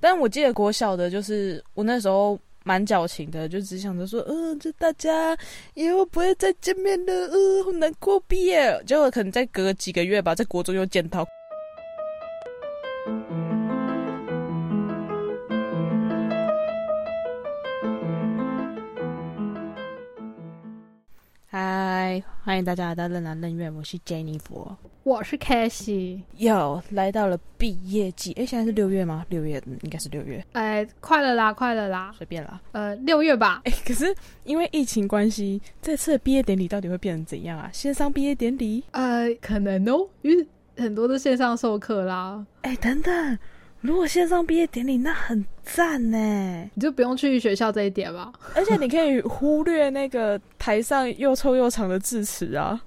但我记得国小的，就是我那时候蛮矫情的，就只想着说，嗯，就大家以后不会再见面了，嗯，好难过毕业。结果可能再隔几个月吧，在国中又见到。嗨，欢迎大家来到任南任院，我是 Jennifer，我是 k a s h y 又来到了毕业季，哎，现在是六月吗？六月应该是六月，哎，快了啦，快了啦，随便啦，呃，六月吧。哎，可是因为疫情关系，这次的毕业典礼到底会变成怎样啊？线上毕业典礼？呃，可能哦，因为很多都线上授课啦。哎，等等。如果线上毕业典礼，那很赞呢，你就不用去学校这一点吧。而且你可以忽略那个台上又臭又长的致辞啊。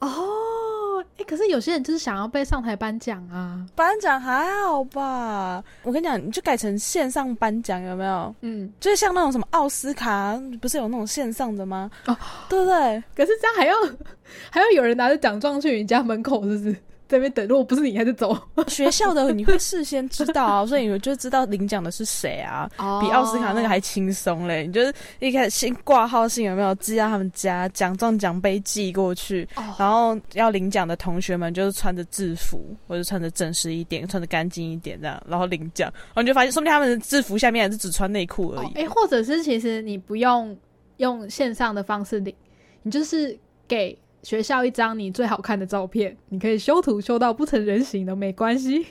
哦，哎，可是有些人就是想要被上台颁奖啊。颁奖还好吧？我跟你讲，你就改成线上颁奖，有没有？嗯，就是像那种什么奥斯卡，不是有那种线上的吗？哦，对不对？可是这样还要还要有人拿着奖状去你家门口，是不是？在那边等，如果不是你，还是走 学校的，你会事先知道啊，所以你就知道领奖的是谁啊，比奥斯卡那个还轻松嘞。你就是一开始先挂号信有没有寄到他们家，奖状奖杯寄过去，然后要领奖的同学们就是穿着制服或者穿着正式一点，穿着干净一点这样，然后领奖，然后你就发现，说不定他们的制服下面还是只穿内裤而已。哎，或者是其实你不用用线上的方式领，你就是给。学校一张你最好看的照片，你可以修图修到不成人形都，没关系。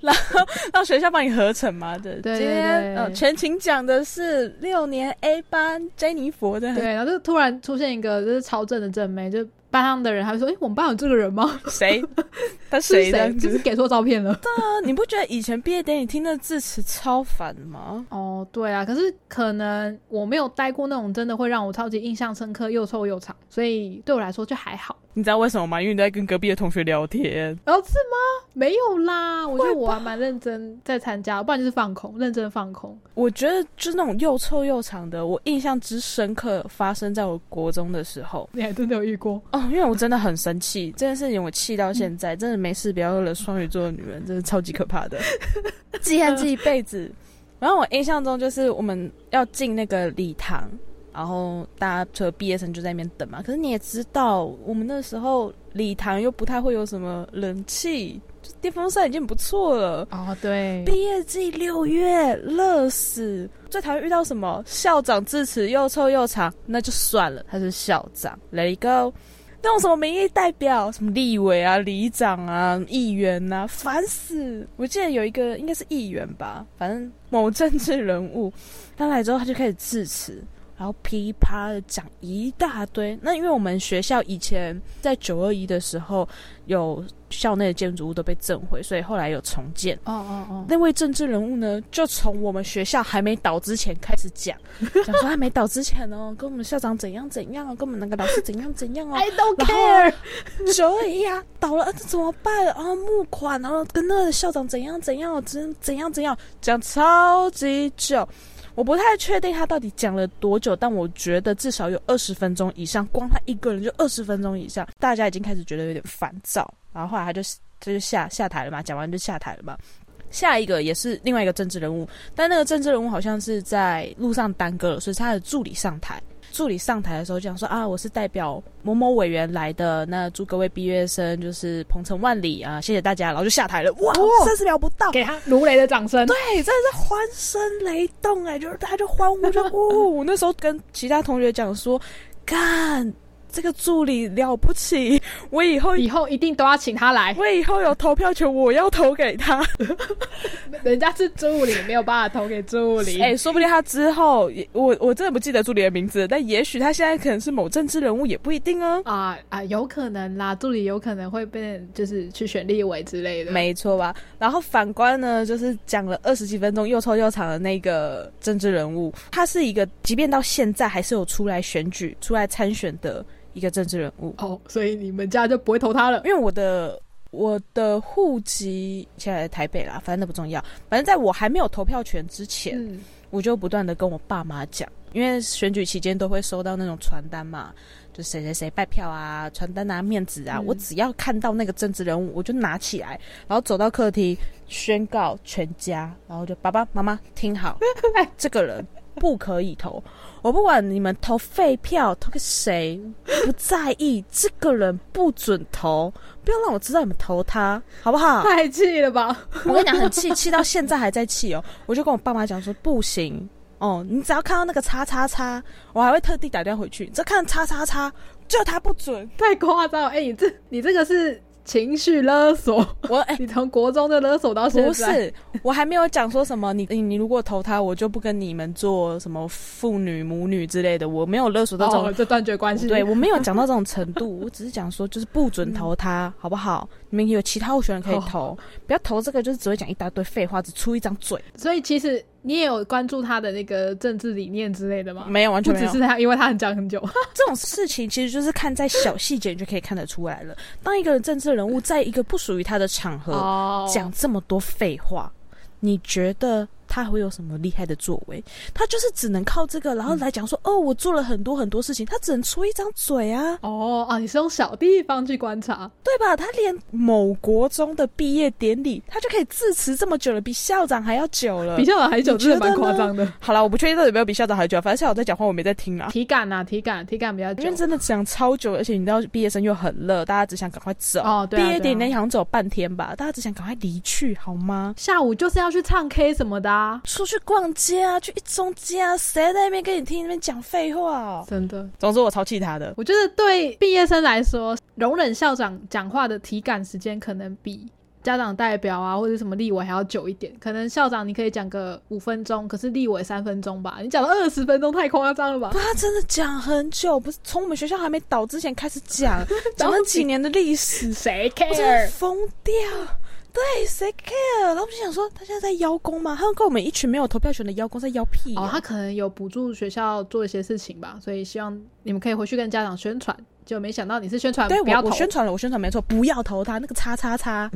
然 后让学校帮你合成嘛？对对对。全勤讲的是六年 A 班 Jennifer 的。对，然后就突然出现一个就是超正的正妹，就。班上的人还会说：“哎，我们班有这个人吗？谁？他谁的？就是给错照片了。”对啊，你不觉得以前毕业典礼听的字词超烦吗？哦，对啊。可是可能我没有待过那种真的会让我超级印象深刻又臭又长，所以对我来说就还好。你知道为什么吗？因为你在跟隔壁的同学聊天。哦，是吗？没有啦。我觉得我还蛮认真在参加，不然就是放空，认真放空。我觉得就是那种又臭又长的，我印象之深刻发生在我国中的时候。你还真的有遇过？哦，因为我真的很生气，这件事情我气到现在，真的没事不要惹双鱼座的女人，真的超级可怕的，记恨记一辈子。然后我印象中就是我们要进那个礼堂。然后大家除了毕业生就在那边等嘛，可是你也知道，我们那时候礼堂又不太会有什么冷气，电风扇已经不错了。哦，对，毕业季六月热死，最讨厌遇到什么校长致辞又臭又长，那就算了，他是校长，Let it go。那种什么民意代表，什么立委啊、里长啊、议员呐，烦死！我记得有一个应该是议员吧，反正某政治人物，他来之后他就开始致辞。然后噼啪的讲一大堆。那因为我们学校以前在九二一的时候，有校内的建筑物都被震毁，所以后来有重建。哦哦哦。那位政治人物呢，就从我们学校还没倒之前开始讲，讲说还没倒之前哦，跟我们校长怎样怎样，跟我们那个老师怎样怎样哦。I don't care。九二一啊，倒了这怎么办啊？募款，然后跟那个校长怎样怎样，怎怎样怎样，讲超级久。我不太确定他到底讲了多久，但我觉得至少有二十分钟以上，光他一个人就二十分钟以上，大家已经开始觉得有点烦躁。然后后来他就他就下下台了嘛，讲完就下台了嘛。下一个也是另外一个政治人物，但那个政治人物好像是在路上耽搁了，所以他的助理上台。助理上台的时候讲说啊，我是代表某某委员来的，那祝各位毕业生就是鹏程万里啊，谢谢大家，然后就下台了。哇，三十秒不到，给他如雷的掌声。对，真的是欢声雷动哎，就是大家就欢呼就呜。那时候跟其他同学讲说，干。这个助理了不起，我以后以后一定都要请他来。我以后有投票权，我要投给他。人家是助理，没有办法投给助理。哎，说不定他之后，我我真的不记得助理的名字，但也许他现在可能是某政治人物，也不一定哦。啊啊，有可能啦，助理有可能会被就是去选立委之类的，没错吧？然后反观呢，就是讲了二十几分钟又臭又长的那个政治人物，他是一个，即便到现在还是有出来选举、出来参选的。一个政治人物。哦，所以你们家就不会投他了，因为我的我的户籍现在在台北啦，反正那不重要。反正在我还没有投票权之前，我就不断的跟我爸妈讲，因为选举期间都会收到那种传单嘛，就谁谁谁拜票啊，传单啊、面子啊，嗯。我只要看到那个政治人物，我就拿起来，然后走到客厅宣告全家，然后就爸爸妈妈听好，这个人不可以投。我不管你们投废票，投给谁，不在意。这个人不准投，不要让我知道你们投他，好不好？太气了吧？我跟你讲，很气，气到现在还在气哦。我就跟我爸妈讲说，不行哦，你只要看到那个叉叉叉，我还会特地打电话回去。你只要看叉叉叉，就他不准。太夸张了！哎、你这你这个是情绪勒索，我哎、你从国中就勒索到现在。不是，我还没有讲说什么。你你你如果投他，我就不跟你们做什么父女母女之类的。我没有勒索到这种哦，这断绝关系。对我没有讲到这种程度，我只是讲说就是不准投他，好不好？你们有其他候选人可以投，不要投这个，就是只会讲一大堆废话，只出一张嘴，所以其实你也有关注他的那个政治理念之类的吗？没有完全只是。他，因为他很讲很久。这种事情其实就是看在小细节，你就可以看得出来了。当一个政治人物在一个不属于他的场合哦讲这么多废话，你觉得他会有什么厉害的作为？他就是只能靠这个，然后来讲说，哦，我做了很多很多事情，他只能出一张嘴啊，哦啊，你是用小地方去观察，对吧？他连某国中的毕业典礼，他就可以致辞这么久了，比校长还要久了比。校长还久，你真的蛮夸张的。好了，我不确定到底有没有比校长还久，反正校长在讲话，我没在听啊。体感啊，体感，体感比较久因为。真的讲超久，而且你知道毕业生又很热，大家只想赶快走。哦对啊毕业典礼对啊好像只有半天吧，大家只想赶快离去，好吗？下午就是要去唱 K 什么的啊，出去逛街啊，去一中街啊，谁在那边跟你听那边讲废话、哦？真的。总之我超气他的。我觉得对毕业生来说，容忍校长讲话的体感时间可能比家长代表啊或者什么立委还要久一点。可能校长你可以讲个五分钟，可是立委三分钟吧，你讲了二十分钟，太夸张了吧不？他真的讲很久，不是从我们学校还没倒之前开始讲，讲了几年的历史，谁 care？疯掉。对，谁 care？然后我就想说，他现在在邀功吗？他跟我们一群没有投票权的邀功在邀屁、哦，他可能有补助学校做一些事情吧，所以希望你们可以回去跟家长宣传。就没想到你是宣传对我我宣传了，我宣传没错，不要投他那个叉叉叉。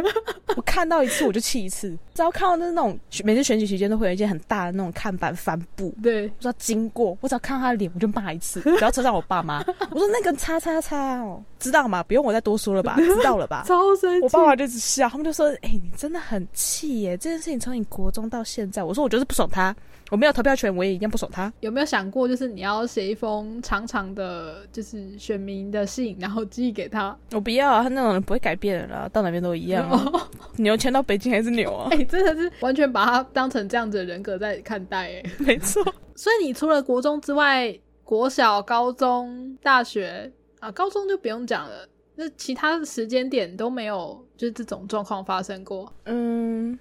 我看到一次我就气一次，只要看到那那种每次选举期间都会有一件很大的那种看板帆布，对，我只要经过，我只要看到他的脸我就骂一次，只要车上我爸妈，我说那个叉叉叉哦，知道吗？不用我再多说了吧，知道了吧？超生气。我爸妈就只笑，他们就说：“哎、你真的很气耶！这件事情从你国中到现在，我说我就是不爽他，我没有投票权，我也一样不爽他。有没有想过，就是你要写一封长长的，就是选民的信，然后寄给他？我不要啊，他那种人不会改变的啦，到哪边都一样、啊。牛迁到北京还是牛啊哎、，真的是完全把他当成这样子的人格在看待哎。没错。所以你除了国中之外，国小、高中、大学啊，高中就不用讲了。那其他的时间点都没有，就是这种状况发生过，嗯，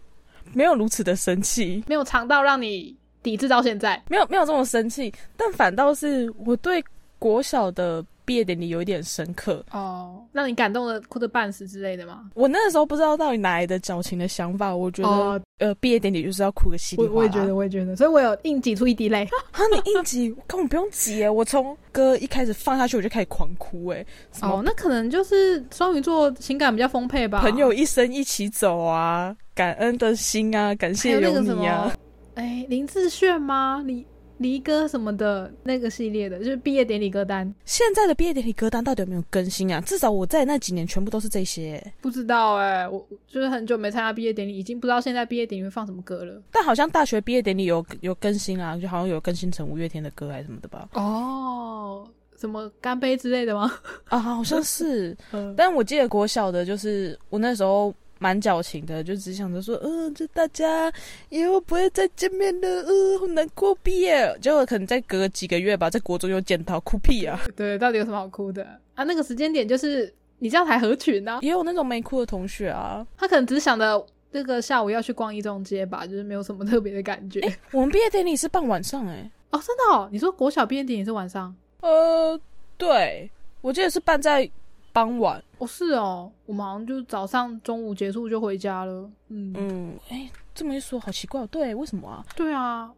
没有如此的生气，没有长到让你抵制到现在。没有没有这么生气，但反倒是我对国小的毕业典礼有一点深刻。哦，让你感动的哭得半死之类的吗？我那个时候不知道到底哪来的矫情的想法，我觉得、哦呃，毕业典礼就是要哭个稀里哗啦。我我也觉得，我也觉得，所以我有硬挤出一滴泪。啊，你硬挤，根本不用挤耶！我从歌一开始放下去，我就开始狂哭哎。哦，那可能就是双鱼座情感比较丰沛吧。朋友一生一起走啊，感恩的心啊，感谢有你啊么。，哎，林志炫吗？离离歌什么的那个系列的，就是毕业典礼歌单。现在的毕业典礼歌单到底有没有更新啊？至少我在那几年全部都是这些，不知道哎、我我就是很久没参加毕业典礼，已经不知道现在毕业典礼会放什么歌了。但好像大学毕业典礼有有更新啊，就好像有更新成五月天的歌还是什么的吧？哦，什么干杯之类的吗？啊，好像是。嗯，但我记得国小的，就是我那时候蛮矫情的，就只想着说，嗯、就大家以后不会再见面了，嗯、好难过毕业。结果可能再隔个几个月吧，在国中又见到，哭屁啊！对，到底有什么好哭的啊？那个时间点就是你这样才合群啊。也有那种没哭的同学啊。他可能只是想着这个下午要去逛一中街吧，就是没有什么特别的感觉。我们毕业典礼是办晚上哎、哦，真的哦？你说国小毕业典礼是晚上？呃，对，我记得是办在傍晚。哦，是哦，我们好像就早上中午结束就回家了。嗯，嗯，哎、这么一说好奇怪哦。对，为什么啊？对啊。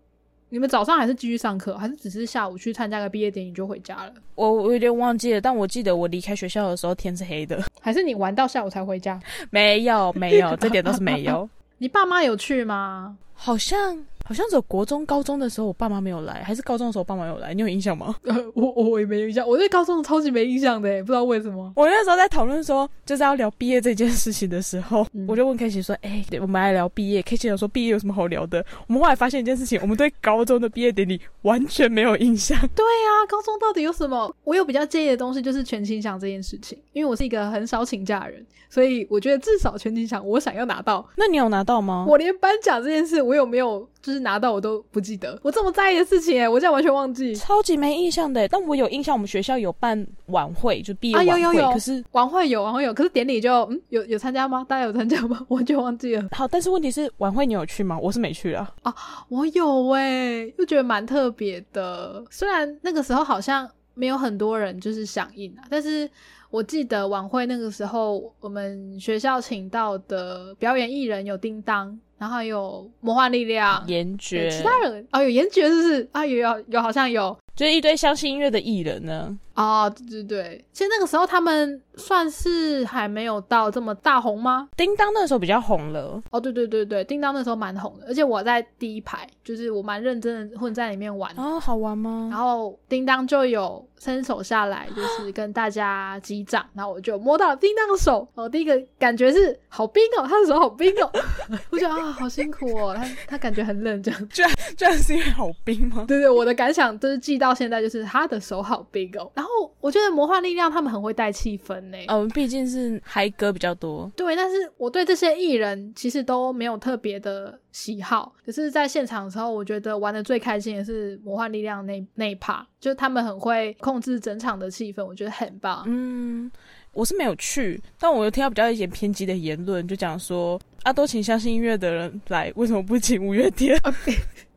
你们早上还是继续上课，还是只是下午去参加个毕业典礼就回家了？我我有点忘记了，但我记得我离开学校的时候天是黑的。还是你玩到下午才回家？没有，没有，这点倒是没有。你爸妈有去吗？好像好像只有国中、高中的时候，我爸妈没有来，还是高中的时候我爸妈有来，你有印象吗？呃，我我也没印象，我对高中超级没印象的，不知道为什么。我那时候在讨论说，就是要聊毕业这件事情的时候，嗯我就问 K 奇说：“哎、我们来聊毕业。”K 奇有说毕业有什么好聊的？我们后来发现一件事情，我们对高中的毕业典礼完全没有印象。对啊，高中到底有什么？我有比较介意的东西就是全勤奖这件事情，因为我是一个很少请假的人，所以我觉得至少全勤奖我想要拿到。那你有拿到吗？我连颁奖这件事我有没有就是拿到我都不记得，我这么在意的事情哎，我现在完全忘记。超级没印象的，但我有印象，我们学校有办晚会，就毕业啊晚会。有有有可是晚会有晚会有，可是典礼就嗯有有参加吗？大家有参加吗？我就忘记了。好，但是问题是晚会你有去吗？我是没去啊。我有哎、又觉得蛮特别的。虽然那个时候好像没有很多人就是响应啊，但是我记得晚会那个时候，我们学校请到的表演艺人有叮当，然后还有魔幻力量。颜爵，其他人哦，有严爵是不是？啊，有有有，好像有就是一堆相信音乐的艺人呢。啊，对对对。其实那个时候他们算是还没有到这么大红吗？叮当那时候比较红了，哦，对对对对，叮当那时候蛮红的，而且我在第一排，就是我蛮认真的混在里面玩。哦，好玩吗？然后叮当就有伸手下来，就是跟大家击掌，然后我就摸到了叮当的手，我第一个感觉是好冰哦，他的手好冰哦，我觉得啊好辛苦哦，他他感觉很冷这样。居然居然是因为好冰吗？对对，我的感想就是记到现在，就是他的手好冰哦。然后我觉得魔幻力量他们很会带气氛呢。嗯，毕竟是嗨歌比较多。对，但是我对这些艺人其实都没有特别的喜好，可是在现场的时候，我觉得玩的最开心的是魔幻力量那那一 part，就是他们很会控制整场的气氛，我觉得很棒。嗯，我是没有去，但我有听到比较一点偏激的言论，就讲说啊，都请相信音乐的人来，为什么不请五月天？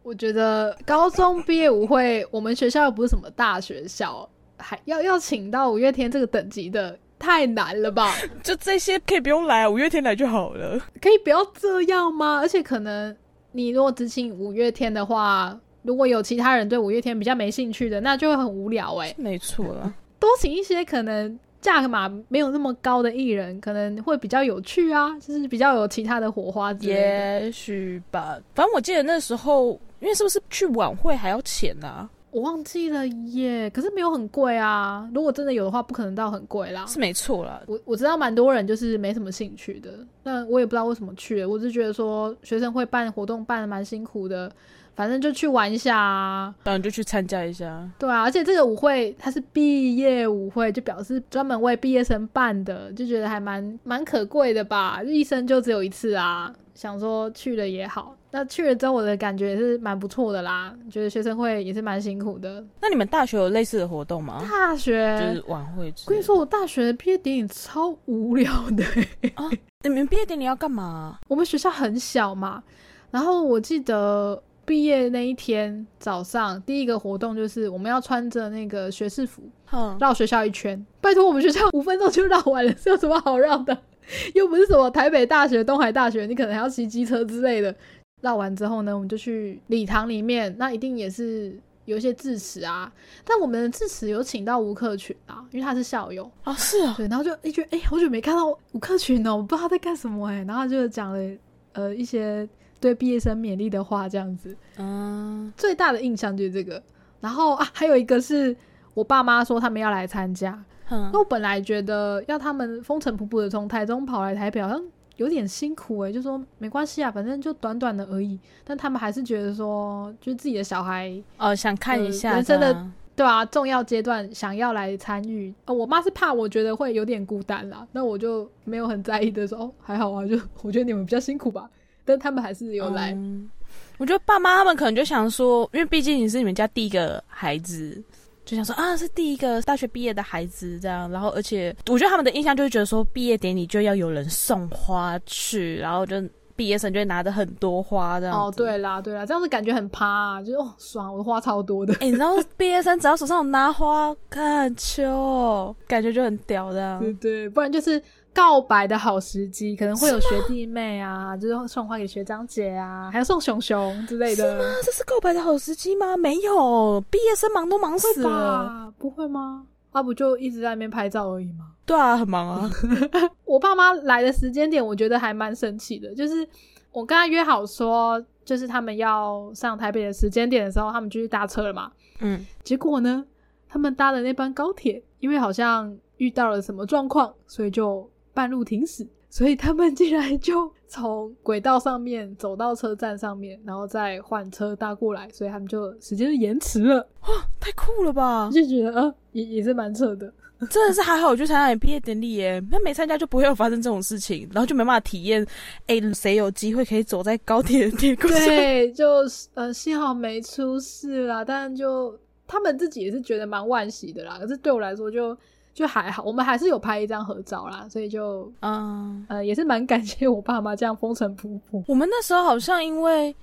我觉得高中毕业舞会，我们学校又不是什么大学校，还要要请到五月天这个等级的，太难了吧？就这些可以不用来啊，五月天来就好了。可以不要这样吗？而且可能你如果只请五月天的话，如果有其他人对五月天比较没兴趣的，那就会很无聊哎、没错了，多请一些可能价格码没有那么高的艺人，可能会比较有趣啊，就是比较有其他的火花之类的。也许吧。反正我记得那时候，因为是不是去晚会还要钱啊？我忘记了耶，可是没有很贵啊。如果真的有的话，不可能到很贵啦。是没错啦。我我知道蛮多人就是没什么兴趣的，但我也不知道为什么去。我只是觉得说学生会办活动办的蛮辛苦的，反正就去玩一下啊。当然后就去参加一下。对啊，而且这个舞会它是毕业舞会，就表示专门为毕业生办的，就觉得还蛮蛮可贵的吧。一生就只有一次啊，想说去了也好。那去了之后，我的感觉也是蛮不错的啦。觉得学生会也是蛮辛苦的。那你们大学有类似的活动吗？大学，就是晚会。我跟你说，我大学的毕业典礼超无聊的欸、你们毕业典礼要干嘛？我们学校很小嘛，然后我记得毕业那一天早上，第一个活动就是我们要穿着那个学士服哼，绕学校一圈。拜托，我们学校五分钟就绕完了，是有什么好绕的？又不是什么台北大学、东海大学，你可能还要骑机车之类的。绕完之后呢，我们就去礼堂里面，那一定也是有一些致辞啊。但我们的致辞有请到吴克群啊，因为他是校友。哦，是啊，对，然后就一觉得哎，好久没看到吴克群哦，我不知道他在干什么哎，然后就讲了呃一些对毕业生勉励的话，这样子。嗯，最大的印象就是这个。然后啊，还有一个是我爸妈说他们要来参加，哼那我本来觉得要他们风尘仆仆的从台中跑来台北，好像有点辛苦诶、就说没关系啊，反正就短短的而已。但他们还是觉得说，就是自己的小孩哦，想看一下呃人生的对啊，重要阶段想要来参与。呃，我妈是怕我觉得会有点孤单啦，那我就没有很在意的说，哦，还好啊，就我觉得你们比较辛苦吧。但他们还是有来，嗯我觉得爸妈他们可能就想说，因为毕竟你是你们家第一个孩子，就想说啊，是第一个大学毕业的孩子这样。然后，而且我觉得他们的印象就是觉得说，毕业典礼就要有人送花去，然后就毕业生就会拿着很多花这样。哦，。对啦，对啦，这样子感觉很趴、啊，就是哦，爽，我的花超多的。哎、你知道毕业生只要手上有拿花，看秋哦，感觉就很屌这样。对对，不然就是告白的好时机，可能会有学弟妹啊，就是送花给学长姐啊，还有送熊熊之类的，啊，这是告白的好时机吗？没有，毕业生忙都忙死了。吧？不会吗？啊，不就一直在那边拍照而已吗？对啊，很忙啊。我爸妈来的时间点，我觉得还蛮神奇的，就是我跟他约好说，就是他们要上台北的时间点的时候，他们就去搭车了嘛。嗯，结果呢，他们搭的那班高铁，因为好像遇到了什么状况，所以就半路停驶。所以他们竟然就从轨道上面走到车站上面，然后再换车搭过来，所以他们就时间就延迟了。哇 太酷了吧！就觉得呃，也也是蛮扯的。真的是还好，我去参加你毕业典礼耶。那没参加就不会有发生这种事情，然后就没办法体验。哎，谁有机会可以走在高铁的铁轨上？对，就呃，幸好没出事啦。但就他们自己也是觉得蛮惋惜的啦。可是对我来说就。就还好，我们还是有拍一张合照啦，所以就嗯呃也是蛮感谢我爸妈这样风尘仆仆。我们那时候好像因为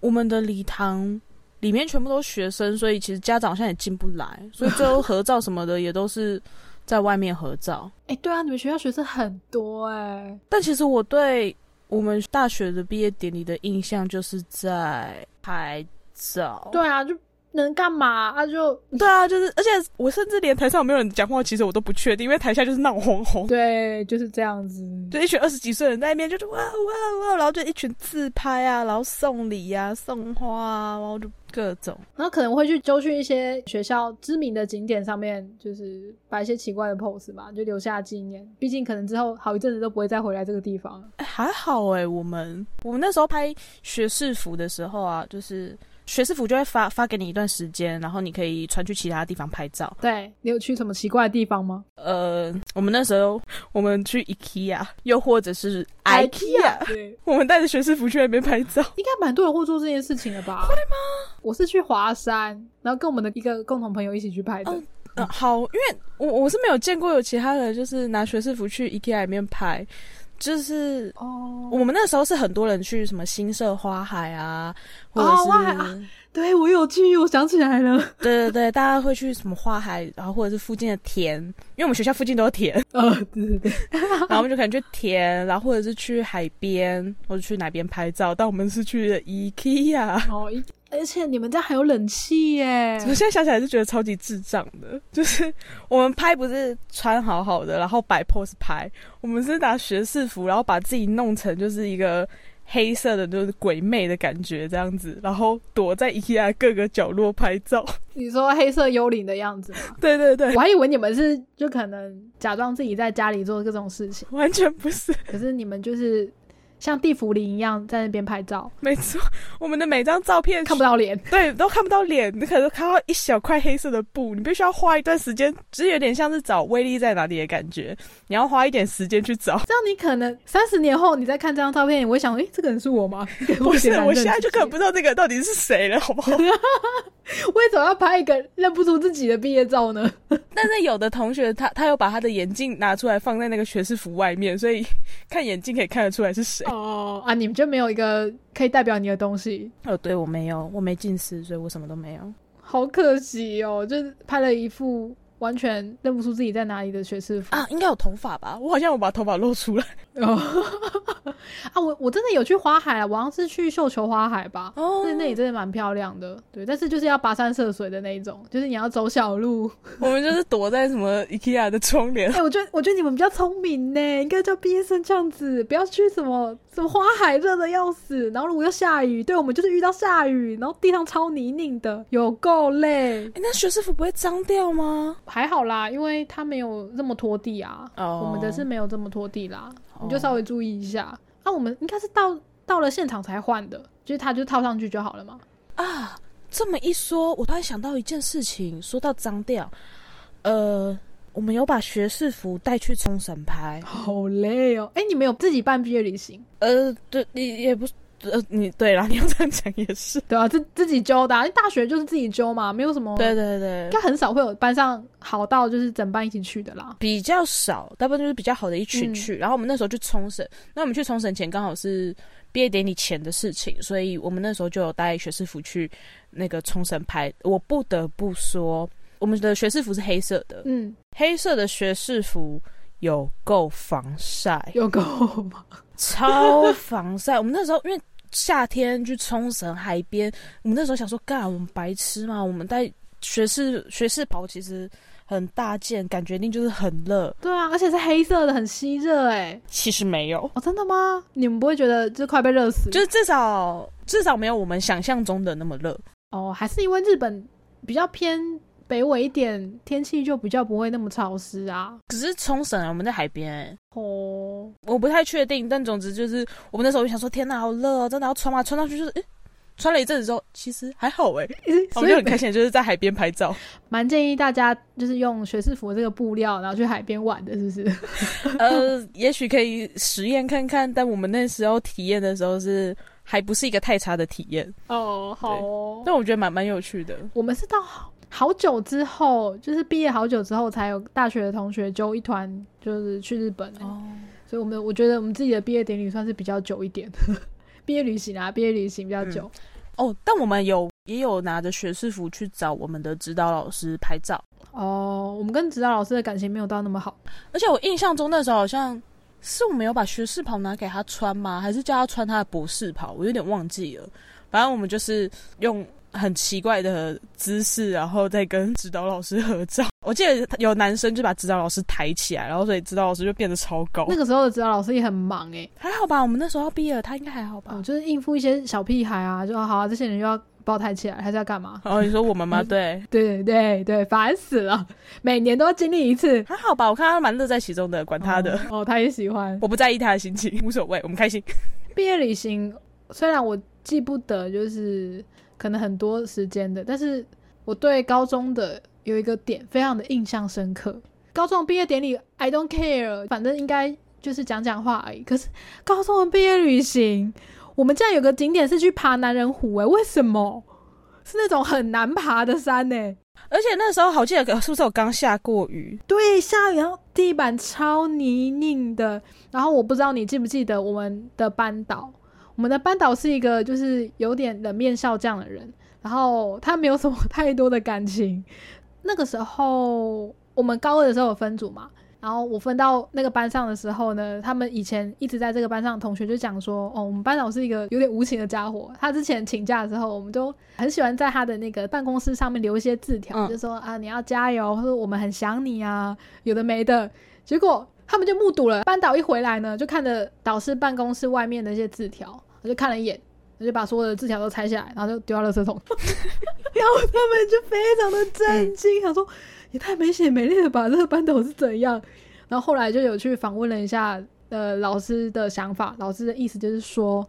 我们的礼堂里面全部都是学生，所以其实家长好像也进不来，所以最后合照什么的也都是在外面合照。哎，对啊，你们学校学生很多哎。但其实我对我们大学的毕业典礼的印象就是在拍照。对啊，就。能干嘛？啊，就对啊，就是，而且我甚至连台上有没有人讲话，其实我都不确定，因为台下就是闹哄哄。对，就是这样子。就一群二十几岁人在那边，就是哇哇哇，然后就一群自拍啊，然后送礼啊、送花啊，然后就各种。然后可能会去揪去一些学校知名的景点上面，就是摆一些奇怪的 pose 吧，就留下纪念。毕竟可能之后好一阵子都不会再回来这个地方。哎，还好哎，我们我们那时候拍学士服的时候啊，就是。学士服就会发发给你一段时间，然后你可以穿去其他地方拍照。对你有去什么奇怪的地方吗？呃，我们那时候我们去 IKEA，又或者是 IKEA，对，我们带着学士服去那边拍照。应该蛮多人会做这件事情的吧？会吗？我是去华山，然后跟我们的一个共同朋友一起去拍的。嗯，好，因为我我是没有见过有其他人就是拿学士服去 IKEA 里面拍。就是哦，我们那时候是很多人去什么新社花海啊，或者是对我有去，我想起来了，对对对，大家会去什么花海，然后或者是附近的田，因为我们学校附近都有田，哦，对对对，然后我们就可能去田，然后或者是去海边，或者去哪边拍照，但我们是去 IKEA 哦。而且你们家还有冷气耶！我现在想起来就觉得超级智障的，就是我们拍不是穿好好的，然后摆 pose 拍，我们是拿学士服，然后把自己弄成就是一个黑色的，就是鬼魅的感觉这样子，然后躲在 IKEA 各个角落拍照。你说黑色幽灵的样子吗？对对对，我还以为你们是就可能假装自己在家里做各种事情，完全不是。可是你们就是。像地茯苓一样在那边拍照，没错，我们的每张照片看不到脸，对，都看不到脸，你可能看到一小块黑色的布，你必须要花一段时间，只是有点像是找威力在哪里的感觉，你要花一点时间去找，这样你可能三十年后你再看这张照片，你会想，诶，这个人是我吗？不是，我现在就可能不知道这个到底是谁了，好不好？为什么要拍一个认不出自己的毕业照呢？但是有的同学他他又把他的眼镜拿出来放在那个学士服外面，所以看眼镜可以看得出来是谁。哦啊，你们就没有一个可以代表你的东西？哦，对我没有，我没近视，所以我什么都没有。好可惜哦，就是拍了一副。完全认不出自己在哪里的学士服啊，应该有头发吧？我好像有把头发露出来 哦。啊，我我真的有去花海啊，我好像是去绣球花海吧？哦，那那里真的蛮漂亮的，对。但是就是要跋山涉水的那一种，就是你要走小路。我们就是躲在什么 IKEA 的窗帘。哎，我觉得我觉得你们比较聪明呢，应该叫毕业生这样子，不要去什么什么花海，热的要死。然后如果要下雨，对我们就是遇到下雨，然后地上超泥泞的，有够累。哎，那学士服不会脏掉吗？还好啦，因为它没有这么拖地啊。我们的是没有这么拖地啦，你就稍微注意一下。啊，我们应该是到到了现场才换的，就是它就套上去就好了嘛。啊，这么一说，我突然想到一件事情。说到脏掉，呃，我们有把学士服带去冲绳拍，好累哦。哎，你们有自己办毕业旅行？呃，对，你也不是。呃，你对啦，你要这样讲也是，对啊，自自己揪的，大学就是自己揪嘛，没有什么，对对对，应该很少会有班上好到就是整班一起去的啦，比较少，大部分就是比较好的一群去。然后我们那时候去冲绳，那我们去冲绳前刚好是毕业典礼前的事情，所以我们那时候就有带学士服去那个冲绳拍。我不得不说，我们的学士服是黑色的，嗯，黑色的学士服有够防晒，有够吗？超防晒。我们那时候因为。夏天去冲绳海边，我们那时候想说，干我们白痴嘛？我们带学士学士袍其实很大件，感觉一定就是很热。对啊，而且是黑色的，很吸热哎。其实没有哦，真的吗？你们不会觉得就快被热死？就是至少。至少没有我们想象中的那么热。哦，还是因为日本比较偏北纬一点，天气就比较不会那么潮湿啊。可是冲绳啊，我们在海边、欸，哦，我不太确定，但总之就是我们那时候就想说，天哪，好热哦，真的要穿吗？穿上去就是，诶、穿了一阵子之后，其实还好哎、我们就很开心，就是在海边拍照。蛮建议大家就是用学士服这个布料，然后去海边玩的，是不是？呃，也许可以实验看看，但我们那时候体验的时候是还不是一个太差的体验，哦，好哦。但我觉得蛮蛮有趣的。我们是到好好久之后，就是毕业好久之后，才有大学的同学揪一团，就是去日本、欸。哦，所以我们我觉得我们自己的毕业典礼算是比较久一点，毕业旅行啊，毕业旅行比较久。哦，但我们有也有拿着学士服去找我们的指导老师拍照，哦，我们跟指导老师的感情没有到那么好。而且我印象中那时候好像是我们有把学士袍拿给他穿吗？还是叫他穿他的博士袍？我有点忘记了。反正我们就是用很奇怪的姿势，然后再跟指导老师合照。我记得有男生就把指导老师抬起来，然后所以指导老师就变得超高那。个时候的指导老师也很忙诶、还好吧，我们那时候要毕业了，他应该还好吧哦，？就是应付一些小屁孩啊，就好啊，这些人又要把我抬起来，还是要干嘛？然 后你说我们吗？对，对对对，烦死了，每年都要经历一次。还好吧，我看他蛮乐在其中的，管他的，哦，哦他也喜欢。我不在意他的心情，无所谓，我们开心。毕业旅行虽然我记不得就是可能很多时间的，但是我对高中的有一个点非常的印象深刻。高中毕业典礼，I don't care，反正应该就是讲讲话而已。可是高中的毕业旅行，我们竟然有个景点是去爬男人湖、诶，为什么？是那种很难爬的山呢、而且那时候好记得是不是我刚下过雨？对，下雨，然后地板超泥泞的。然后我不知道你记不记得我们的班导，我们的班导是一个就是有点冷面笑匠的人，然后他没有什么太多的感情。那个时候我们高二的时候有分组嘛，然后我分到那个班上的时候呢，他们以前一直在这个班上的同学就讲说，哦，我们班导是一个有点无情的家伙。他之前请假的时候，我们都很喜欢在他的那个办公室上面留一些字条，嗯就说啊你要加油，或者我们很想你啊，有的没的。结果他们就目睹了班导一回来呢，就看着导师办公室外面的一些字条，我就看了一眼。我就把所有的字条都拆下来，然后就丢到垃圾桶，然后他们就非常的震惊，想说也太没血没泪了吧，这个班导是怎样？然后后来就有去访问了一下呃老师的想法，老师的意思就是说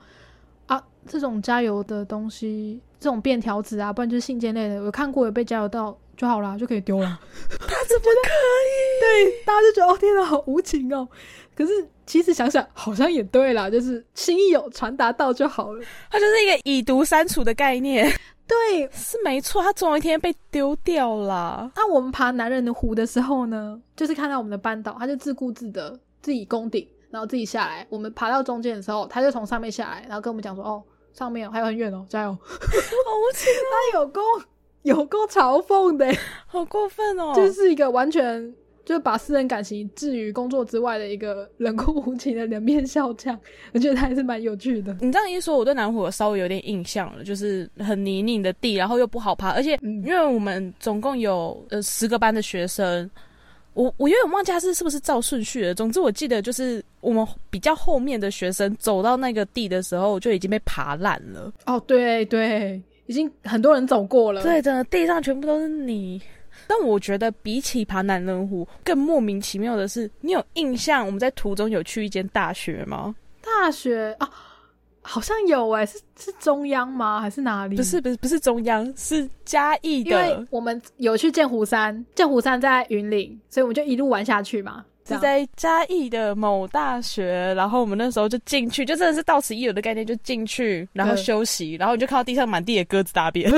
啊，这种加油的东西，这种便条纸啊，不然就是信件类的，有看过有被加油到就好啦，就可以丢了。他怎么可以？对，大家就觉得哦天哪，好无情哦。可是其实想想，好像也对啦，就是心意有传达到就好了。他就是一个已读删除的概念，对，是没错。他总有一天被丢掉了。那我们爬男人的湖的时候呢，就是看到我们的班导，他就自顾自的自己攻顶，然后自己下来。我们爬到中间的时候，他就从上面下来，然后跟我们讲说：“哦，上面还有很远哦，加油！” 好无情，他有够 有够嘲讽的，好过分哦！就是一个完全就把私人感情置于工作之外的一个冷酷无情的两面笑匠。我觉得他还是蛮有趣的。你这样一说，我对南湖有稍微有点印象了，就是很泥泞的地，然后又不好爬，而且嗯因为我们总共有呃十个班的学生，我我有点忘记他是是不是照顺序了。总之我记得就是我们比较后面的学生走到那个地的时候就已经被爬烂了，哦，对对，已经很多人走过了。对，的地上全部都是泥。但我觉得比起爬南人湖，更莫名其妙的是，你有印象我们在途中有去一间大学吗？大学啊，好像有哎、是是中央吗？还是哪里？不是，不是，不是中央，是嘉义因为的，我们有去剑湖山，剑湖山在云林，所以我们就一路玩下去嘛。是在嘉义的某大学，然后我们那时候就进去，就真的是到此一游的概念，就进去，然后休息，然后你就看到地上满地的鸽子大便，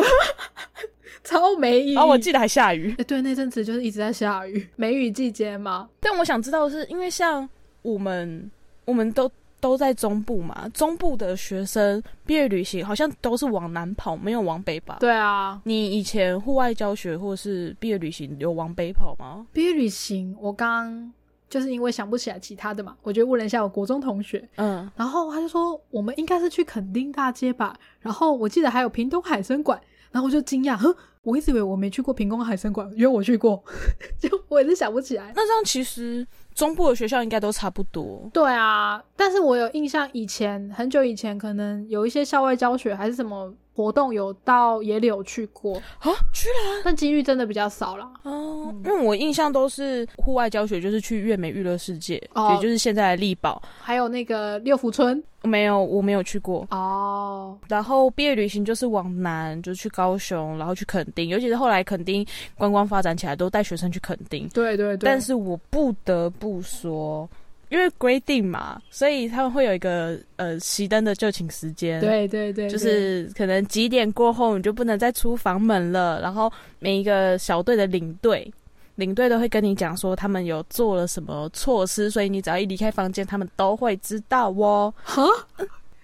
超没意义。然后我记得还下雨。哎、对，那阵子就是一直在下雨，梅雨季节嘛。但我想知道的是，因为像我们，我们都都在中部嘛，中部的学生毕业旅行好像都是往南跑，没有往北跑。对啊，你以前户外教学或是毕业旅行有往北跑吗？毕业旅行我刚就是因为想不起来其他的嘛，我就问了一下我国中同学，嗯，然后他就说我们应该是去垦丁大街吧，然后我记得还有屏东海参馆，然后我就惊讶，呵，我一直以为我没去过屏东海参馆，因为我去过，就我也是想不起来。那这样其实中部的学校应该都差不多。对啊，但是我有印象，以前很久以前，可能有一些校外教学还是什么活动，有到野柳去过啊，去了，但几率真的比较少了。哦，因为我印象都是户外教学，就是去月美娱乐世界，也就是现在的力宝，还有那个六福村。没有，我没有去过哦。然后毕业旅行就是往南，就是去高雄，然后去垦丁，尤其是后来垦丁观光发展起来，都带学生去垦丁。对对对。但是我不得不说，因为规定嘛，所以他们会有一个呃熄灯的就寝时间。对对对。就是可能几点过后你就不能再出房门了。然后每一个小队的领队。领队都会跟你讲说他们有做了什么措施，所以你只要一离开房间，他们都会知道哦。哈，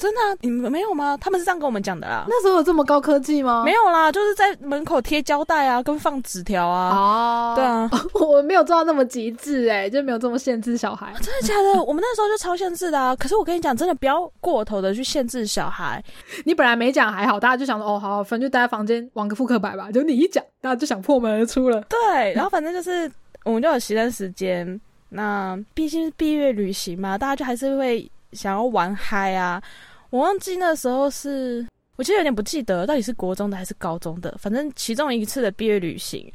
真的？你们没有吗？他们是这样跟我们讲的啦。那时候有这么高科技吗？没有啦，就是在门口贴胶带啊，跟放纸条啊。哦，对啊，我没有做到那么极致哎，就没有这么限制小孩。真的假的？我们那时候就超限制的啊。可是我跟你讲，真的不要过头的去限制小孩。你本来没讲还好，大家就想说哦，好，反正就待在房间玩个扑克牌吧。就你一讲。大家就想破门而出了。对，然后反正就是我们就有熄灯时间。那毕竟是毕业旅行嘛，大家就还是会想要玩嗨啊。我忘记那时候是，我其实有点不记得到底是国中的还是高中的。反正其中一次的毕业旅行，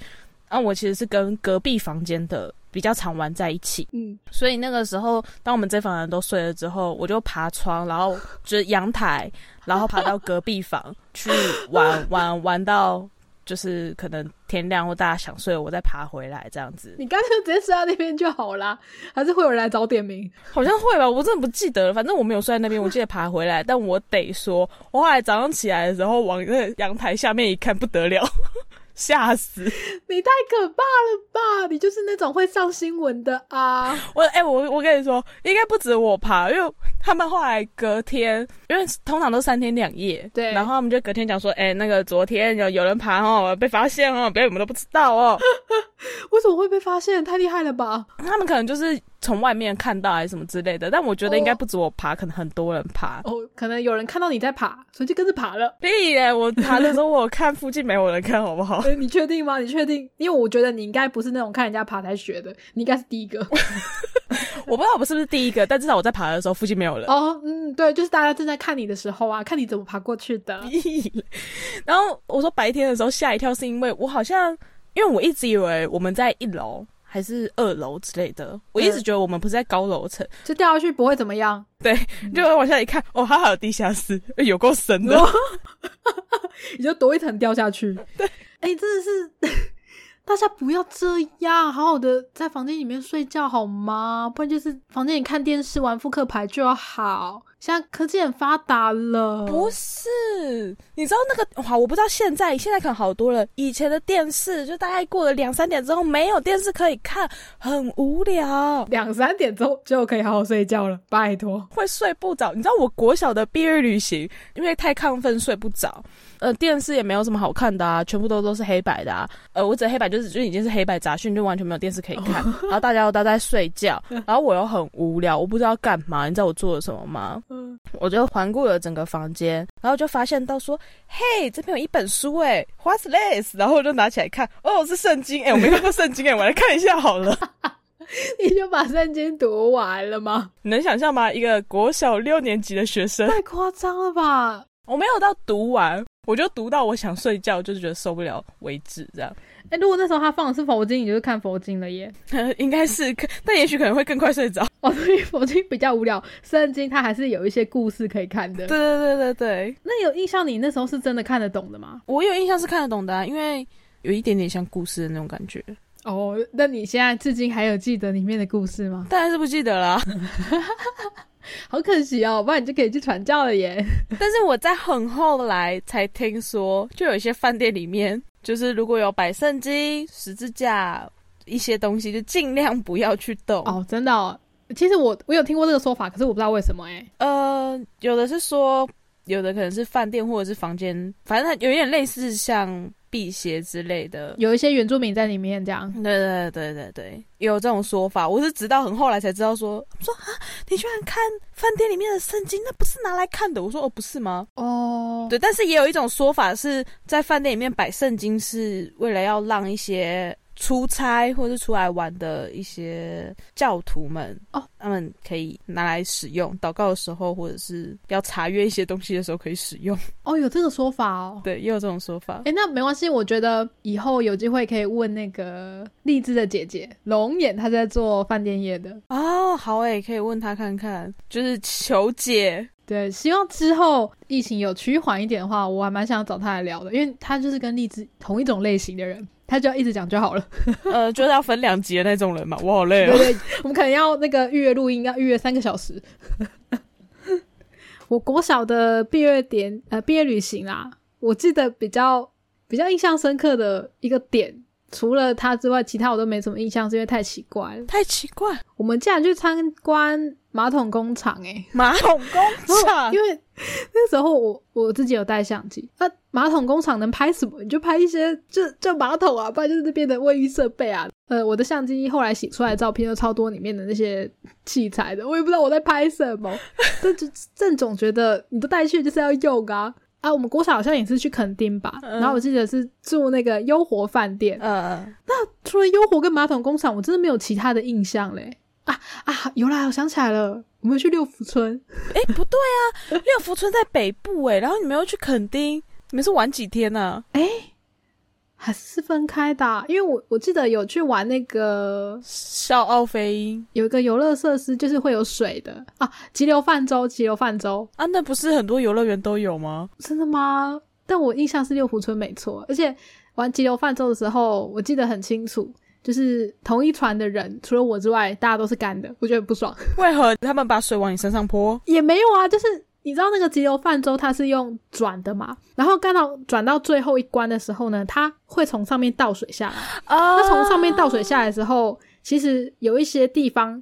然后我其实是跟隔壁房间的比较常玩在一起。嗯，所以那个时候，当我们这房人都睡了之后，我就爬窗，然后就是阳台，然后爬到隔壁房去玩 玩玩到。就是可能天亮或大家想睡，我再爬回来这样子。你干脆直接睡在那边就好啦，还是会有人来找点名？好像会吧，我真的不记得了。反正我没有睡在那边，我记得爬回来。但我得说，我后来早上起来的时候，往那阳台下面一看，不得了。吓死！你太可怕了吧！你就是那种会上新闻的啊！我哎，我我跟你说，应该不止我爬，因为他们后来隔天，因为通常都三天两夜，对，然后他们就隔天讲说，哎，那个昨天有有人爬哦，被发现哦，别人我们都不知道哦。为什么会被发现？太厉害了吧！他们可能就是。从外面看到还是什么之类的，但我觉得应该不止我爬，可能很多人爬。哦，可能有人看到你在爬，所以就跟着爬了。屁耶！我爬的时候我看附近没有人看好不好？你确定吗？你确定？因为我觉得你应该不是那种看人家爬才学的，你应该是第一个。我不知道我是不是第一个，但至少我在爬的时候附近没有人。哦，嗯，对，就是大家正在看你的时候啊，看你怎么爬过去的。然后我说白天的时候吓一跳，是因为我好像因为我一直以为我们在一楼。还是二楼之类的，我一直觉得我们不是在高楼层，就掉下去不会怎么样。对，就往下一看，哦，它还有地下室，有够深的，你就多一层掉下去。对，哎，真的是。大家不要这样，好好的在房间里面睡觉好吗？不然就是房间里看电视、玩扑克牌就好。现在科技很发达了，不是？你知道那个哇？我不知道现在，现在可能好多了。以前的电视就大概过了两三点之后没有电视可以看，很无聊。两三点之后就可以好好睡觉了，拜托，会睡不着。你知道我国小的毕业旅行，因为太亢奋睡不着。呃，电视也没有什么好看的啊，全部都都是黑白的啊。呃，我指黑白就是就已经是黑白杂讯，就完全没有电视可以看。然后大家都在睡觉，然后我又很无聊，我不知道干嘛。你知道我做了什么吗？嗯，我就环顾了整个房间，然后就发现到说，嘿，这边有一本书哎，What's this？然后我就拿起来看，哦，是圣经哎，我没看过圣经哎，我来看一下好了。你就把圣经读完了吗？你 能想象吗？一个国小六年级的学生，太夸张了吧？我没有到读完。我就读到我想睡觉，就是觉得受不了为止，这样。哎，如果那时候他放的是佛经，你就是看佛经了耶。应该是，但也许可能会更快睡着。哦，所以佛经比较无聊，圣经它还是有一些故事可以看的。对对对对对。那有印象，你那时候是真的看得懂的吗？我有印象是看得懂的，因为有一点点像故事的那种感觉。哦，那你现在至今还有记得里面的故事吗？当然是不记得了。好可惜哦，不然你就可以去传教了耶。但是我在很后来才听说，就有一些饭店里面，就是如果有摆圣经、十字架一些东西，就尽量不要去动。哦，真的。其实我我有听过这个说法，可是我不知道为什么哎。呃，有的是说，有的可能是饭店或者是房间，反正它有一点类似像。辟邪之类的，有一些原住民在里面，这样。对对对对对，有这种说法。我是直到很后来才知道，说说啊，你居然看饭店里面的圣经，那不是拿来看的。我说哦，不是吗？哦，对。但是也有一种说法是在饭店里面摆圣经，是为了要让一些出差或是出来玩的一些教徒们哦，他们可以拿来使用，祷告的时候或者是要查阅一些东西的时候可以使用。哦，有这个说法哦。对，也有这种说法。哎，那没关系，我觉得以后有机会可以问那个荔枝的姐姐龙眼，她在做饭店业的哦。好诶，可以问她看看，就是求解。对，希望之后疫情有趋缓一点的话，我还蛮想找他来聊的，因为他就是跟荔枝同一种类型的人。他就要一直讲就好了，呃，就是要分两集的那种人嘛，我好累哦。对对，我们可能要那个预约录音，要预约三个小时。我国小的毕业点呃毕业旅行啦，我记得比较比较印象深刻的一个点，除了他之外，其他我都没什么印象，是因为太奇怪了。太奇怪，我们竟然去参观。马桶工厂，哎，马桶工厂，因为那时候我我自己有带相机，那马桶工厂能拍什么？你就拍一些就就马桶啊，不然就是那边的卫浴设备啊。呃，我的相机后来洗出来的照片都超多里面的那些器材的，我也不知道我在拍什么。但就 郑总觉得你都带去就是要用啊啊！我们国小好像也是去垦丁吧，然后我记得是住那个优活饭店。嗯，那除了优活跟马桶工厂，我真的没有其他的印象嘞。啊啊！有啦，我想起来了，我们去六福村。哎，不对啊，六福村在北部哎，然后你们又去垦丁，你们是玩几天呢？哎，还是分开的，因为我我记得有去玩那个笑傲飞鹰，有一个游乐设施，就是会有水的啊。急流泛舟，急流泛舟啊，那不是很多游乐园都有吗？真的吗？但我印象是六湖村没错，而且玩急流泛舟的时候，我记得很清楚。就是同一船的人，除了我之外，大家都是干的，我觉得不爽。为何他们把水往你身上泼？也没有啊，就是你知道那个急流泛舟，它是用转的嘛，然后干到转到最后一关的时候呢，它会从上面倒水下来。啊，那从上面倒水下来的时候，其实有一些地方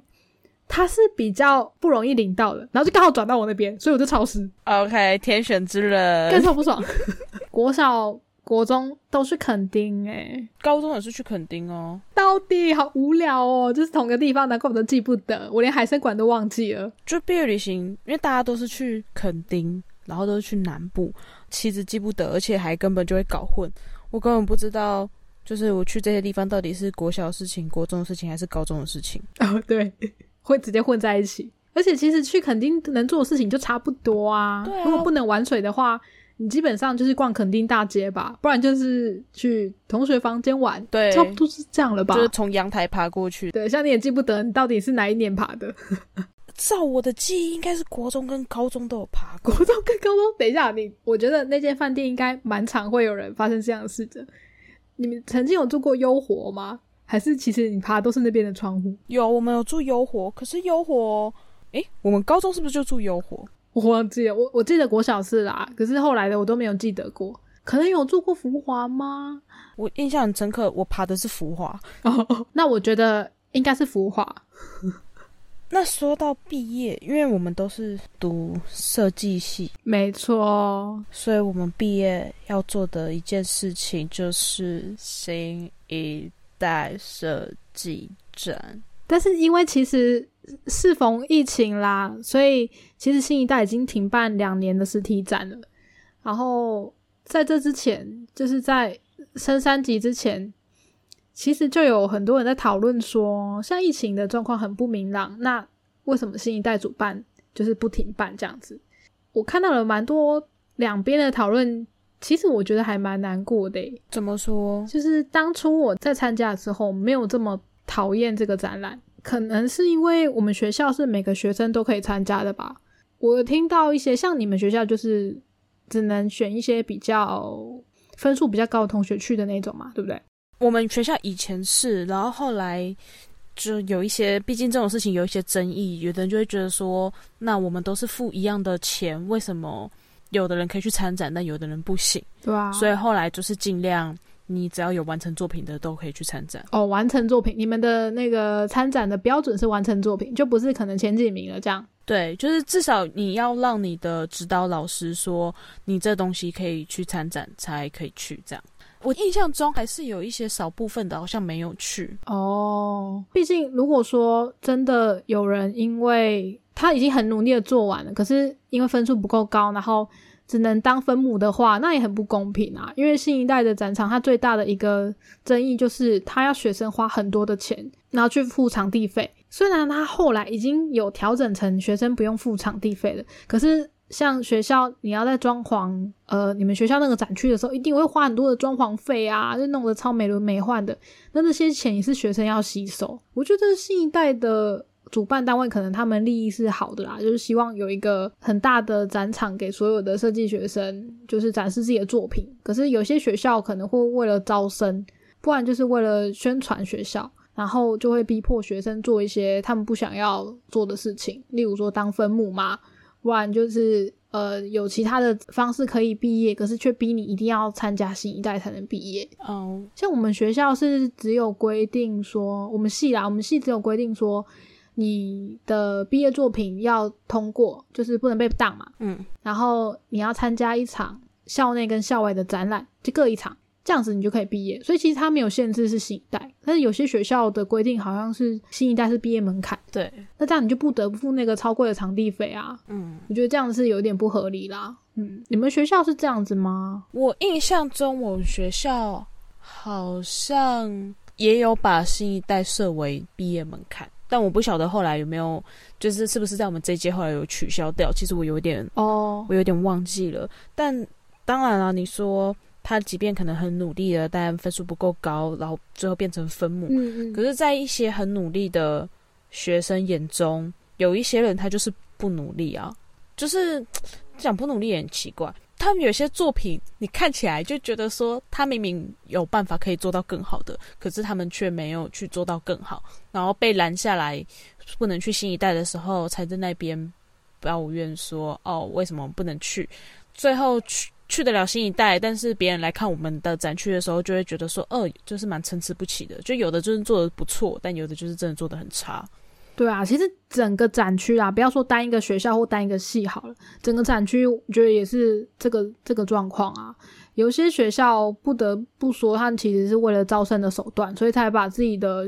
它是比较不容易淋到的，然后就刚好转到我那边，所以我就潮湿。OK，天选之人，更超不爽。国小。国中都是垦丁哎，高中也是去垦丁哦。到底好无聊哦，就是同个地方，难怪我都记不得，我连海参馆都忘记了。就毕业旅行，因为大家都是去垦丁，然后都是去南部，其实记不得，而且还根本就会搞混。我根本不知道，就是我去这些地方到底是国小的事情、国中的事情，还是高中的事情。哦，对，会直接混在一起。而且其实去垦丁能做的事情就差不多啊。对啊。如果不能玩水的话。你基本上就是逛垦丁大街吧，不然就是去同学房间玩，对，差不多是这样了吧？就是从阳台爬过去。对，像你也记不得你到底是哪一年爬的。照我的记忆，应该是国中跟高中都有爬过。国中跟高中，等一下，你我觉得那间饭店应该蛮常会有人发生这样的事的。你们曾经有住过优活吗？还是其实你爬都是那边的窗户？有，我们有住优活，可是优活，诶，我们高中是不是就住优活？我忘记了，我我记得国小是啦，可是后来的我都没有记得过。可能有住过福华吗？我印象很深刻，我爬的是福华。哦，那我觉得应该是福华。那说到毕业，因为我们都是读设计系，没错，所以我们毕业要做的一件事情就是新一代设计展。但是因为其实。适逢疫情啦，所以其实新一代已经停办两年的实体展了。然后在这之前，就是在升三级之前，其实就有很多人在讨论说，像疫情的状况很不明朗，那为什么新一代主办就是不停办这样子？我看到了蛮多两边的讨论，其实我觉得还蛮难过的。怎么说？就是当初我在参加的时候，没有这么讨厌这个展览。可能是因为我们学校是每个学生都可以参加的吧。我听到一些像你们学校就是只能选一些比较分数比较高的同学去的那种嘛，对不对？我们学校以前是，然后后来就有一些，毕竟这种事情有一些争议，有的人就会觉得说，那我们都是付一样的钱，为什么有的人可以去参展，但有的人不行？对啊。所以后来就是尽量。你只要有完成作品的都可以去参展哦。完成作品，你们的那个参展的标准是完成作品，就不是可能前几名了这样。对，就是至少你要让你的指导老师说你这东西可以去参展，才可以去这样。我印象中还是有一些少部分的，好像没有去哦。毕竟如果说真的有人因为他已经很努力的做完了，可是因为分数不够高，然后只能当分母的话，那也很不公平啊。因为新一代的展场，它最大的一个争议就是，它要学生花很多的钱，然后去付场地费。虽然它后来已经有调整成学生不用付场地费了，可是像学校你要在装潢，呃，你们学校那个展区的时候，一定会花很多的装潢费啊，就弄得超美轮美奂的。那那些钱也是学生要吸收。我觉得新一代的主办单位可能他们利益是好的啦，就是希望有一个很大的展场给所有的设计学生，就是展示自己的作品。可是有些学校可能会为了招生，不然就是为了宣传学校，然后就会逼迫学生做一些他们不想要做的事情，例如说当分母嘛，不然就是呃有其他的方式可以毕业，可是却逼你一定要参加新一代才能毕业。哦，像我们学校是只有规定说，我们系啦，我们系只有规定说，你的毕业作品要通过，就是不能被挡嘛。嗯，然后你要参加一场校内跟校外的展览，就各一场，这样子你就可以毕业。所以其实它没有限制是新一代，但是有些学校的规定好像是新一代是毕业门槛，对，那这样你就不得不付那个超贵的场地费啊。嗯，我觉得这样是有点不合理啦。嗯，你们学校是这样子吗？我印象中我们学校好像也有把新一代设为毕业门槛，但我不晓得后来有没有，就是是不是在我们这一届后来有取消掉。其实我有点哦，我有点忘记了。但当然了，你说他即便可能很努力了，但分数不够高，然后最后变成分母。嗯嗯，可是，在一些很努力的学生眼中，有一些人他就是不努力啊，就是讲不努力也很奇怪。他们有些作品，你看起来就觉得说，他明明有办法可以做到更好的，可是他们却没有去做到更好，然后被拦下来，不能去新一代的时候，才在那边抱怨说，哦，为什么不能去？最后去去得了新一代，但是别人来看我们的展区的时候，就会觉得说，呃，就是蛮参差不齐的，就有的就是做的不错，但有的就是真的做的很差。对啊，其实整个展区啊，不要说单一个学校或单一个系好了，整个展区我觉得也是这个这个状况啊。有些学校不得不说，他其实是为了招生的手段，所以才把自己的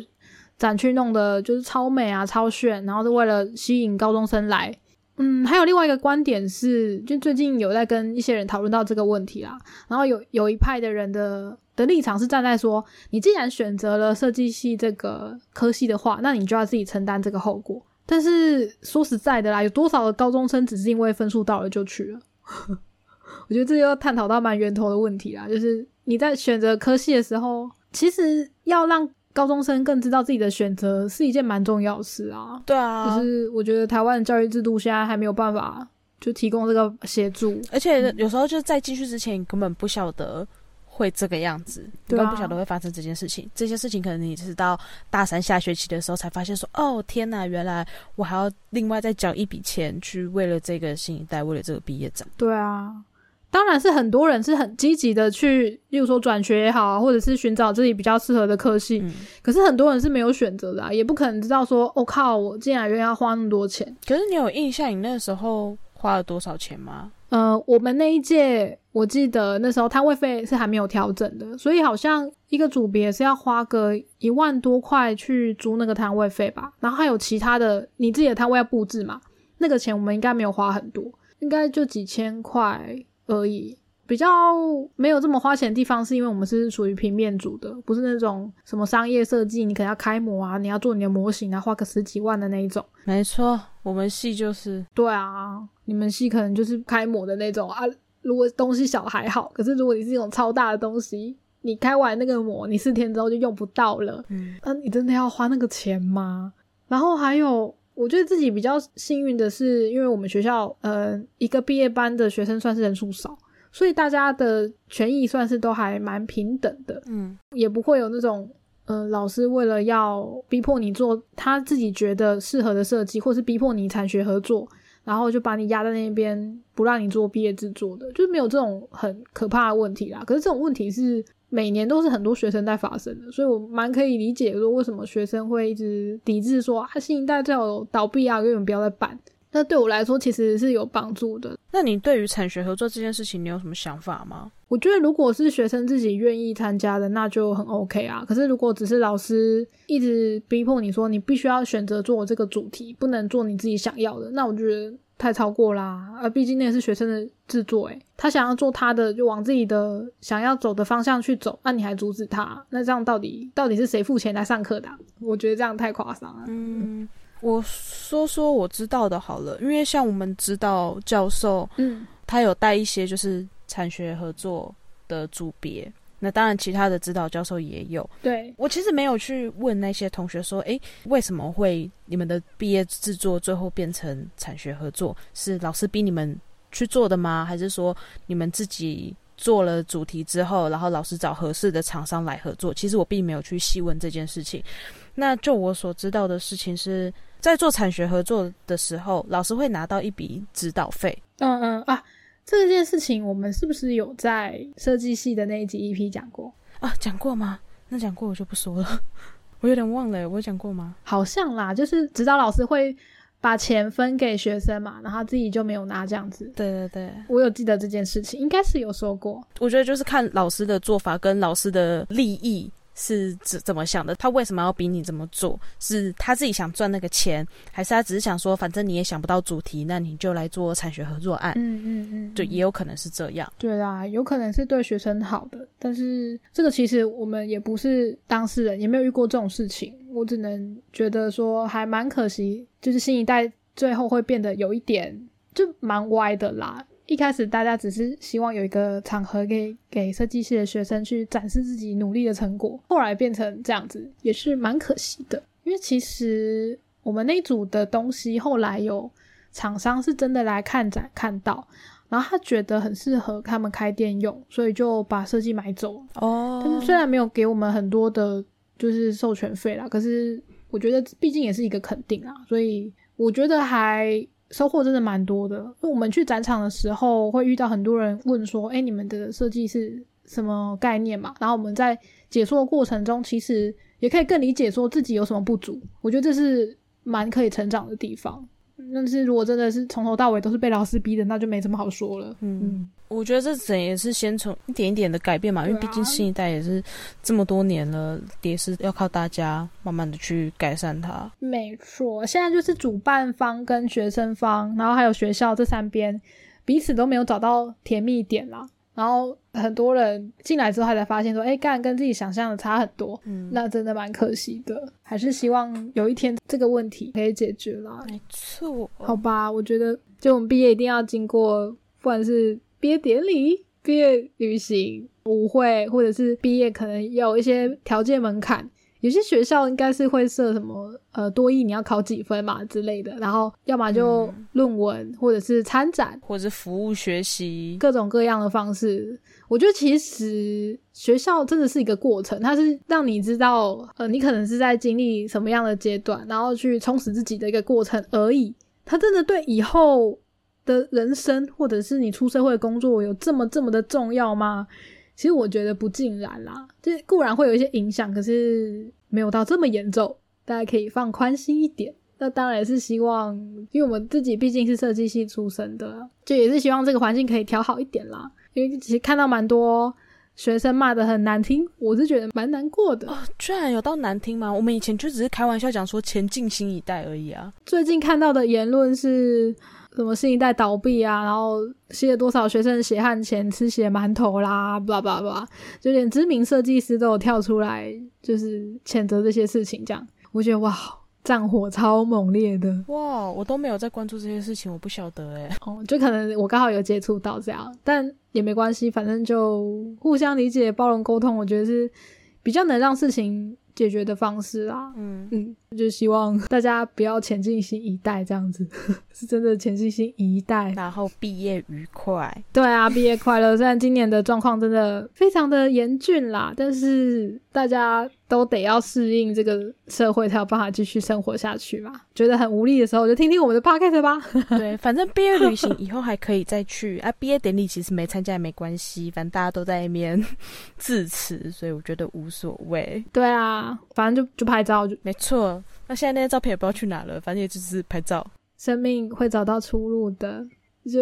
展区弄得就是超美啊、超炫，然后是为了吸引高中生来。嗯，还有另外一个观点是，就最近有在跟一些人讨论到这个问题啦。然后有有一派的人的的立场是站在说，你既然选择了设计系这个科系的话，那你就要自己承担这个后果。但是说实在的啦，有多少的高中生只是因为分数到了就去了？我觉得这就要探讨到蛮源头的问题啦。就是你在选择科系的时候，其实要让高中生更知道自己的选择是一件蛮重要的事啊。对啊，就是我觉得台湾的教育制度现在还没有办法就提供这个协助。而且有时候就是在进去之前，你根本不晓得会这个样子，对啊根本不晓得会发生这件事情。这些事情可能你是到大三下学期的时候才发现说，哦天哪，原来我还要另外再缴一笔钱去为了这个新一代，为了这个毕业展。对啊，当然是很多人是很积极的去，例如说转学也好啊，或者是寻找自己比较适合的科系。嗯，可是很多人是没有选择的啊，也不可能知道说，我、靠，我进来原来要花那么多钱。可是你有印象你那时候花了多少钱吗？呃，我们那一届，我记得那时候摊位费是还没有调整的，所以好像一个组别是要花个一万多块去租那个摊位费吧，然后还有其他的，你自己的摊位要布置嘛，那个钱我们应该没有花很多，应该就几千块而已。比较没有这么花钱的地方，是因为我们是属于平面组的，不是那种什么商业设计，你可能要开模啊，你要做你的模型啊，花个十几万的那一种。没错，我们系就是对啊，你们系可能就是开模的那种啊。如果东西小还好，可是如果你是那种超大的东西，你开完那个模，你四天之后就用不到了。嗯那、你真的要花那个钱吗？然后还有，我觉得自己比较幸运的是，因为我们学校呃一个毕业班的学生算是人数少，所以大家的权益算是都还蛮平等的。嗯也不会有那种呃，老师为了要逼迫你做他自己觉得适合的设计，或是逼迫你产学合作，然后就把你压在那边，不让你做毕业制作的，就是没有这种很可怕的问题啦。可是这种问题是每年都是很多学生在发生的，所以我蛮可以理解说为什么学生会一直抵制说啊，新一代最好倒闭啊，永远不要再办。那对我来说其实是有帮助的，那你对于产学合作这件事情，你有什么想法吗？我觉得如果是学生自己愿意参加的，那就很 OK 啊。可是如果只是老师一直逼迫你说你必须要选择做这个主题，不能做你自己想要的，那我觉得太超过啦。而，毕竟那也是学生的制作，诶，他想要做他的，就往自己的想要走的方向去走，那你还阻止他，那这样到底到底是谁付钱来上课的？我觉得这样太夸张了。嗯，我说说我知道的好了，因为像我们知道教授，嗯，他有带一些就是产学合作的组别。那当然，其他的指导教授也有。对我其实没有去问那些同学说，诶，为什么会你们的毕业制作最后变成产学合作？是老师逼你们去做的吗？还是说你们自己做了主题之后，然后老师找合适的厂商来合作？其实我并没有去细问这件事情。那就我所知道的事情是在做产学合作的时候，老师会拿到一笔指导费。嗯嗯啊。这件事情我们是不是有在设计系的那一集 EP 讲过啊？讲过吗？那讲过我就不说了，我有点忘了，我讲过吗？好像啦，就是指导老师会把钱分给学生嘛，然后自己就没有拿这样子。对对对，我有记得这件事情，应该是有说过。我觉得就是看老师的做法跟老师的利益。是怎怎么想的？他为什么要逼你这么做？是他自己想赚那个钱，还是他只是想说，反正你也想不到主题，那你就来做产学合作案？嗯嗯嗯，对，也有可能是这样。对啦，有可能是对学生好的，但是这个其实我们也不是当事人，也没有遇过这种事情。我只能觉得说，还蛮可惜，就是新一代最后会变得有一点就蛮歪的啦。一开始大家只是希望有一个场合给给设计系的学生去展示自己努力的成果，后来变成这样子也是蛮可惜的。因为其实我们那组的东西后来有厂商是真的来看展看到，然后他觉得很适合他们开店用，所以就把设计买走哦。但是虽然没有给我们很多的就是授权费啦，可是我觉得毕竟也是一个肯定啊，所以我觉得还。收获真的蛮多的，因为我们去展场的时候会遇到很多人问说：“哎，你们的设计是什么概念嘛？”然后我们在解说的过程中，其实也可以更理解说自己有什么不足。我觉得这是蛮可以成长的地方。但是如果真的是从头到尾都是被老师逼的，那就没什么好说了。嗯，我觉得这整也是先从一点一点的改变嘛，因为毕竟新一代也是这么多年了，也是要靠大家慢慢的去改善它。没错，现在就是主办方跟学生方，然后还有学校这三边彼此都没有找到甜蜜点啦。然后很多人进来之后，他才发现说：“哎，干跟自己想象的差很多。”嗯，那真的蛮可惜的。还是希望有一天这个问题可以解决啦。没错，好吧，我觉得就我们毕业一定要经过，不管是毕业典礼、毕业旅行、舞会，或者是毕业，可能有一些条件门槛。有些学校应该是会设什么呃多艺你要考几分嘛之类的，然后要么就论文或者是参展，或者是服务学习各种各样的方式。我觉得其实学校真的是一个过程，它是让你知道呃你可能是在经历什么样的阶段，然后去充实自己的一个过程而已。它真的对以后的人生或者是你出社会工作有这么这么的重要吗？其实我觉得不尽然啦，就固然会有一些影响，可是。没有到这么严重，大家可以放宽心一点。那当然是希望，因为我们自己毕竟是设计系出身的，就也是希望这个环境可以调好一点啦。因为其实看到蛮多学生骂的很难听，我是觉得蛮难过的。哦，居然有到难听吗？我们以前就只是开玩笑讲说前进新一代而已啊。最近看到的言论是。什么新一代倒闭啊，然后吸了多少学生血汗钱吃血馒头啦，巴拉巴拉，就连知名设计师都有跳出来，就是谴责这些事情。这样，我觉得哇，战火超猛烈的哇，我都没有在关注这些事情，我不晓得哎。哦，就可能我刚好有接触到这样，但也没关系，反正就互相理解、包容、沟通，我觉得是比较能让事情。解决的方式啦，嗯嗯，就希望大家不要前进新一代这样子，是真的前进新一代，然后毕业愉快。对啊，毕业快乐。虽然今年的状况真的非常的严峻啦，但是大家。都得要适应这个社会，才有办法继续生活下去嘛。觉得很无力的时候，就听听我们的 podcast 吧。对，反正毕业旅行以后还可以再去啊。毕业典礼其实没参加也没关系，反正大家都在那边致辞，所以我觉得无所谓。对啊，反正就就拍照就没错。那现在那些照片也不知道去哪了，反正也只是拍照。生命会找到出路的，就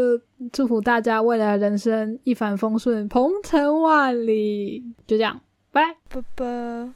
祝福大家未来人生一帆风顺，鹏程万里。就这样，拜拜拜。